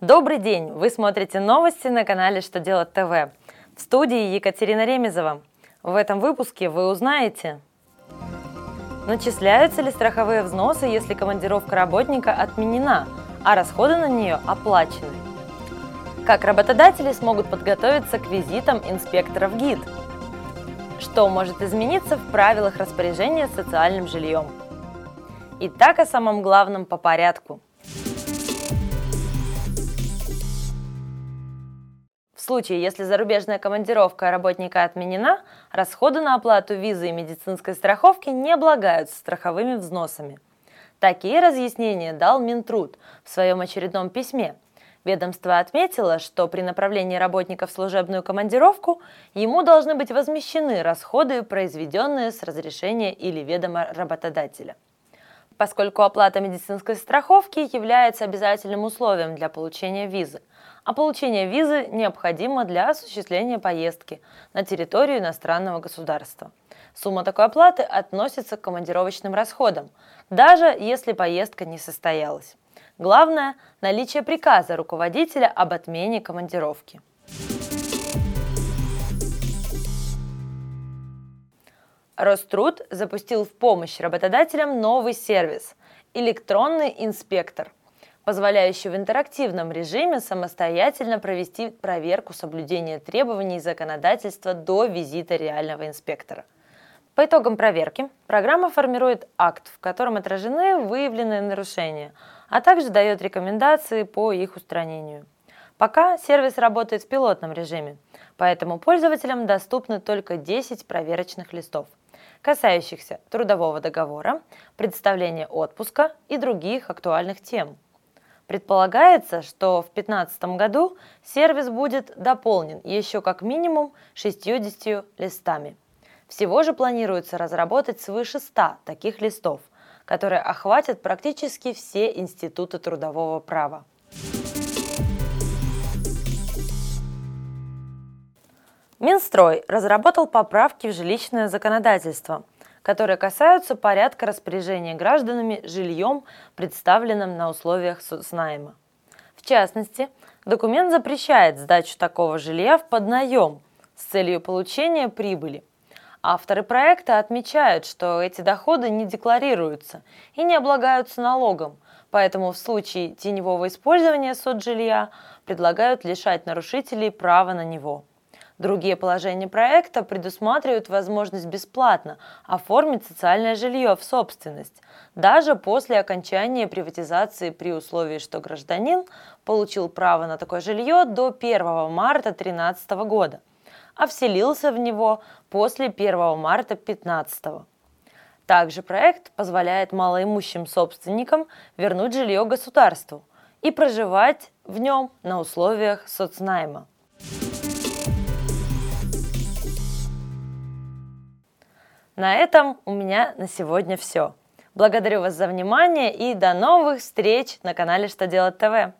Добрый день! Вы смотрите новости на канале «Что делать ТВ». В студии Екатерина Ремезова. В этом выпуске вы узнаете, начисляются ли страховые взносы, если командировка работника отменена, а расходы на нее оплачены. Как работодатели смогут подготовиться к визитам инспекторов ГИД? Что может измениться в правилах распоряжения социальным жильем? Итак, о самом главном по порядку – случае, если зарубежная командировка работника отменена, расходы на оплату визы и медицинской страховки не облагаются страховыми взносами. Такие разъяснения дал Минтруд в своем очередном письме. Ведомство отметило, что при направлении работника в служебную командировку ему должны быть возмещены расходы, произведенные с разрешения или ведома работодателя поскольку оплата медицинской страховки является обязательным условием для получения визы – а получение визы необходимо для осуществления поездки на территорию иностранного государства. Сумма такой оплаты относится к командировочным расходам, даже если поездка не состоялась. Главное – наличие приказа руководителя об отмене командировки. Роструд запустил в помощь работодателям новый сервис – электронный инспектор позволяющий в интерактивном режиме самостоятельно провести проверку соблюдения требований законодательства до визита реального инспектора. По итогам проверки программа формирует акт, в котором отражены выявленные нарушения, а также дает рекомендации по их устранению. Пока сервис работает в пилотном режиме, поэтому пользователям доступны только 10 проверочных листов, касающихся трудового договора, представления отпуска и других актуальных тем – Предполагается, что в 2015 году сервис будет дополнен еще как минимум 60 листами. Всего же планируется разработать свыше 100 таких листов, которые охватят практически все институты трудового права. Минстрой разработал поправки в жилищное законодательство – которые касаются порядка распоряжения гражданами жильем, представленным на условиях соцнайма. В частности, документ запрещает сдачу такого жилья в поднаем с целью получения прибыли. Авторы проекта отмечают, что эти доходы не декларируются и не облагаются налогом, поэтому в случае теневого использования соцжилья предлагают лишать нарушителей права на него. Другие положения проекта предусматривают возможность бесплатно оформить социальное жилье в собственность, даже после окончания приватизации при условии, что гражданин получил право на такое жилье до 1 марта 2013 года, а вселился в него после 1 марта 2015 Также проект позволяет малоимущим собственникам вернуть жилье государству и проживать в нем на условиях соцнайма. На этом у меня на сегодня все. Благодарю вас за внимание и до новых встреч на канале Что делать ТВ.